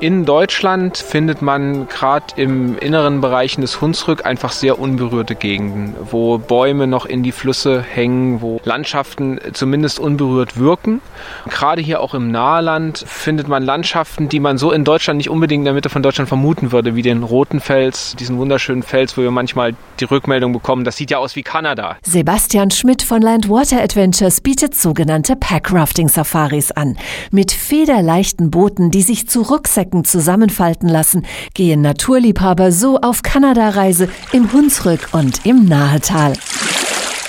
In Deutschland findet man gerade im inneren Bereichen des Hunsrück einfach sehr unberührte Gegenden, wo Bäume noch in die Flüsse hängen, wo Landschaften zumindest unberührt wirken. Gerade hier auch im Nahland findet man Landschaften, die man so in Deutschland nicht unbedingt in der Mitte von Deutschland vermuten würde, wie den Roten Fels, diesen wunderschönen Fels, wo wir manchmal die Rückmeldung bekommen, das sieht ja aus wie Kanada. Sebastian Schmidt von Landwater Adventures bietet sogenannte Packrafting-Safaris an. Mit federleichten Booten, die sich zu Rucksäcken Strecken zusammenfalten lassen, gehen Naturliebhaber so auf Kanada-Reise im Hunsrück und im Nahetal.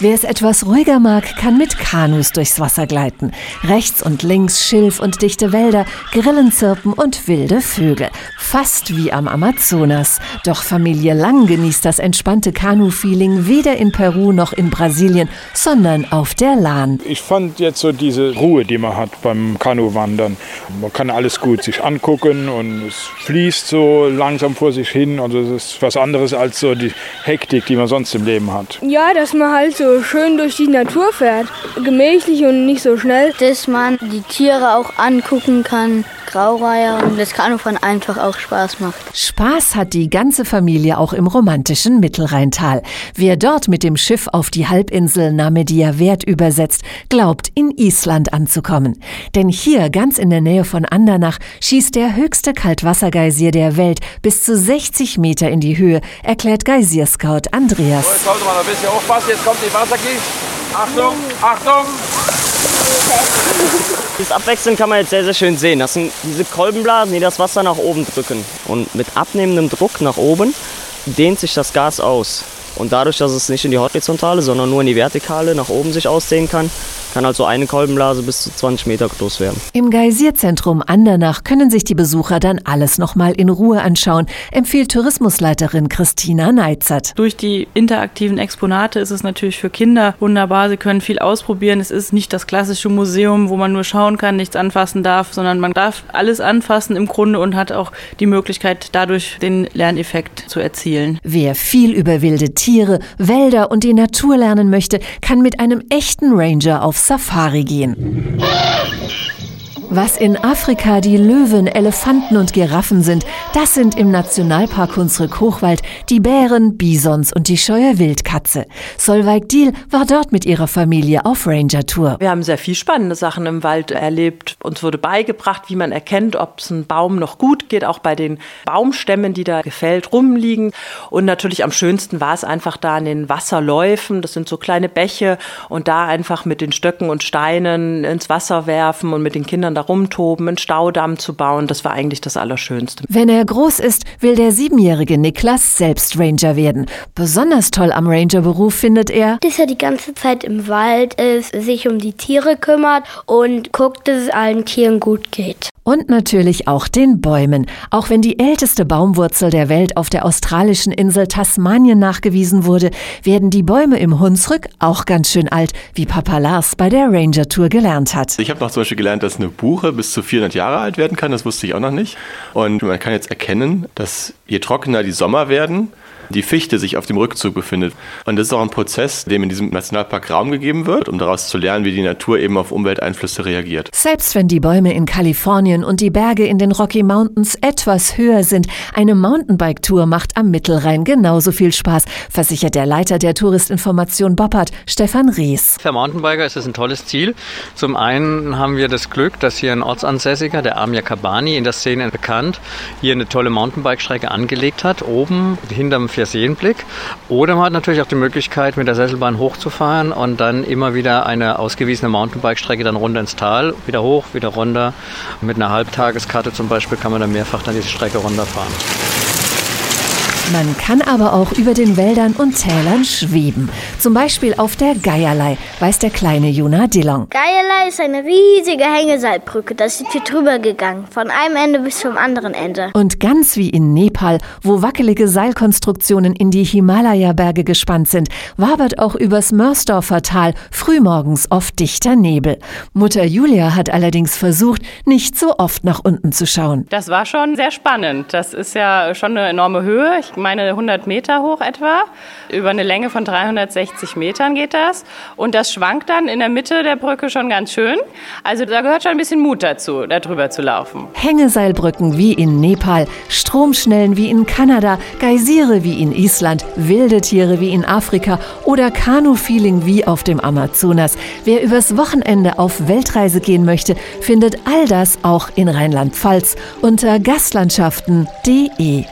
Wer es etwas ruhiger mag, kann mit Kanus durchs Wasser gleiten. Rechts und links Schilf und dichte Wälder, Grillenzirpen und wilde Vögel. Fast wie am Amazonas. Doch Familie Lang genießt das entspannte Kanu-Feeling weder in Peru noch in Brasilien, sondern auf der Lahn. Ich fand jetzt so diese Ruhe, die man hat beim Kanuwandern. Man kann alles gut sich angucken und es fließt so langsam vor sich hin. Also es ist was anderes als so die Hektik, die man sonst im Leben hat. Ja, dass man halt so so schön durch die Natur fährt. Gemächlich und nicht so schnell. Dass man die Tiere auch angucken kann. Graureiher und das Kanufahren einfach auch Spaß macht. Spaß hat die ganze Familie auch im romantischen Mittelrheintal. Wer dort mit dem Schiff auf die Halbinsel Namedia Wert übersetzt, glaubt in Island anzukommen. Denn hier ganz in der Nähe von Andernach schießt der höchste Kaltwassergeysir der Welt bis zu 60 Meter in die Höhe, erklärt Geysir-Scout Andreas. So, jetzt sollte man ein bisschen aufpassen, jetzt kommt die Wasserkiste. Achtung, Achtung! Das Abwechseln kann man jetzt sehr, sehr schön sehen. Das sind diese Kolbenblasen, die das Wasser nach oben drücken. Und mit abnehmendem Druck nach oben dehnt sich das Gas aus. Und dadurch, dass es nicht in die horizontale, sondern nur in die vertikale nach oben sich ausdehnen kann, kann also eine Kolbenblase bis zu 20 Meter groß werden. Im Geysierzentrum Andernach können sich die Besucher dann alles nochmal in Ruhe anschauen, empfiehlt Tourismusleiterin Christina Neizert. Durch die interaktiven Exponate ist es natürlich für Kinder wunderbar. Sie können viel ausprobieren. Es ist nicht das klassische Museum, wo man nur schauen kann, nichts anfassen darf, sondern man darf alles anfassen im Grunde und hat auch die Möglichkeit, dadurch den Lerneffekt zu erzielen. Wer viel über wilde Tiere, Wälder und die Natur lernen möchte, kann mit einem echten Ranger Safari gehen. Was in Afrika die Löwen, Elefanten und Giraffen sind, das sind im Nationalpark Hunsrück-Hochwald die Bären, Bisons und die scheue Wildkatze. Solveig Diel war dort mit ihrer Familie auf Ranger-Tour. Wir haben sehr viel spannende Sachen im Wald erlebt. Uns wurde beigebracht, wie man erkennt, ob es einem Baum noch gut geht, auch bei den Baumstämmen, die da gefällt rumliegen. Und natürlich am schönsten war es einfach da an den Wasserläufen. Das sind so kleine Bäche und da einfach mit den Stöcken und Steinen ins Wasser werfen und mit den Kindern da rumtoben, einen Staudamm zu bauen. Das war eigentlich das Allerschönste. Wenn er groß ist, will der siebenjährige Niklas selbst Ranger werden. Besonders toll am Rangerberuf findet er, dass er die ganze Zeit im Wald ist, sich um die Tiere kümmert und guckt, dass es allen Tieren gut geht. Und natürlich auch den Bäumen. Auch wenn die älteste Baumwurzel der Welt auf der australischen Insel Tasmanien nachgewiesen wurde, werden die Bäume im Hunsrück auch ganz schön alt, wie Papa Lars bei der Ranger Tour gelernt hat. Ich habe noch zum Beispiel gelernt, dass eine Buche bis zu 400 Jahre alt werden kann. Das wusste ich auch noch nicht. Und man kann jetzt erkennen, dass je trockener die Sommer werden, die Fichte sich auf dem Rückzug befindet. Und das ist auch ein Prozess, dem in diesem Nationalpark Raum gegeben wird, um daraus zu lernen, wie die Natur eben auf Umwelteinflüsse reagiert. Selbst wenn die Bäume in Kalifornien und die Berge in den Rocky Mountains etwas höher sind, eine Mountainbike-Tour macht am Mittelrhein genauso viel Spaß, versichert der Leiter der Touristinformation Boppard, Stefan Ries. Für Mountainbiker ist es ein tolles Ziel. Zum einen haben wir das Glück, dass hier ein Ortsansässiger, der Amir Kabani, in der Szene bekannt, hier eine tolle Mountainbike-Strecke angelegt hat, oben hinterm Vierseenblick. Oder man hat natürlich auch die Möglichkeit, mit der Sesselbahn hochzufahren und dann immer wieder eine ausgewiesene Mountainbike-Strecke dann runter ins Tal, wieder hoch, wieder runter. Mit einer Halbtageskarte zum Beispiel kann man dann mehrfach dann diese Strecke runterfahren. Man kann aber auch über den Wäldern und Tälern schweben. Zum Beispiel auf der Geierlei, weiß der kleine Juna Dillon. Geierlei ist eine riesige Hängeseilbrücke. Das ist hier drüber gegangen. Von einem Ende bis zum anderen Ende. Und ganz wie in Nepal, wo wackelige Seilkonstruktionen in die Himalaya-Berge gespannt sind, wabert auch übers Mörsdorfer Tal frühmorgens oft dichter Nebel. Mutter Julia hat allerdings versucht, nicht so oft nach unten zu schauen. Das war schon sehr spannend. Das ist ja schon eine enorme Höhe. Ich meine 100 Meter hoch etwa. Über eine Länge von 360 Metern geht das. Und das schwankt dann in der Mitte der Brücke schon ganz schön. Also da gehört schon ein bisschen Mut dazu, da drüber zu laufen. Hängeseilbrücken wie in Nepal, Stromschnellen wie in Kanada, Geysire wie in Island, wilde Tiere wie in Afrika oder Kanu-Feeling wie auf dem Amazonas. Wer übers Wochenende auf Weltreise gehen möchte, findet all das auch in Rheinland-Pfalz unter gastlandschaften.de.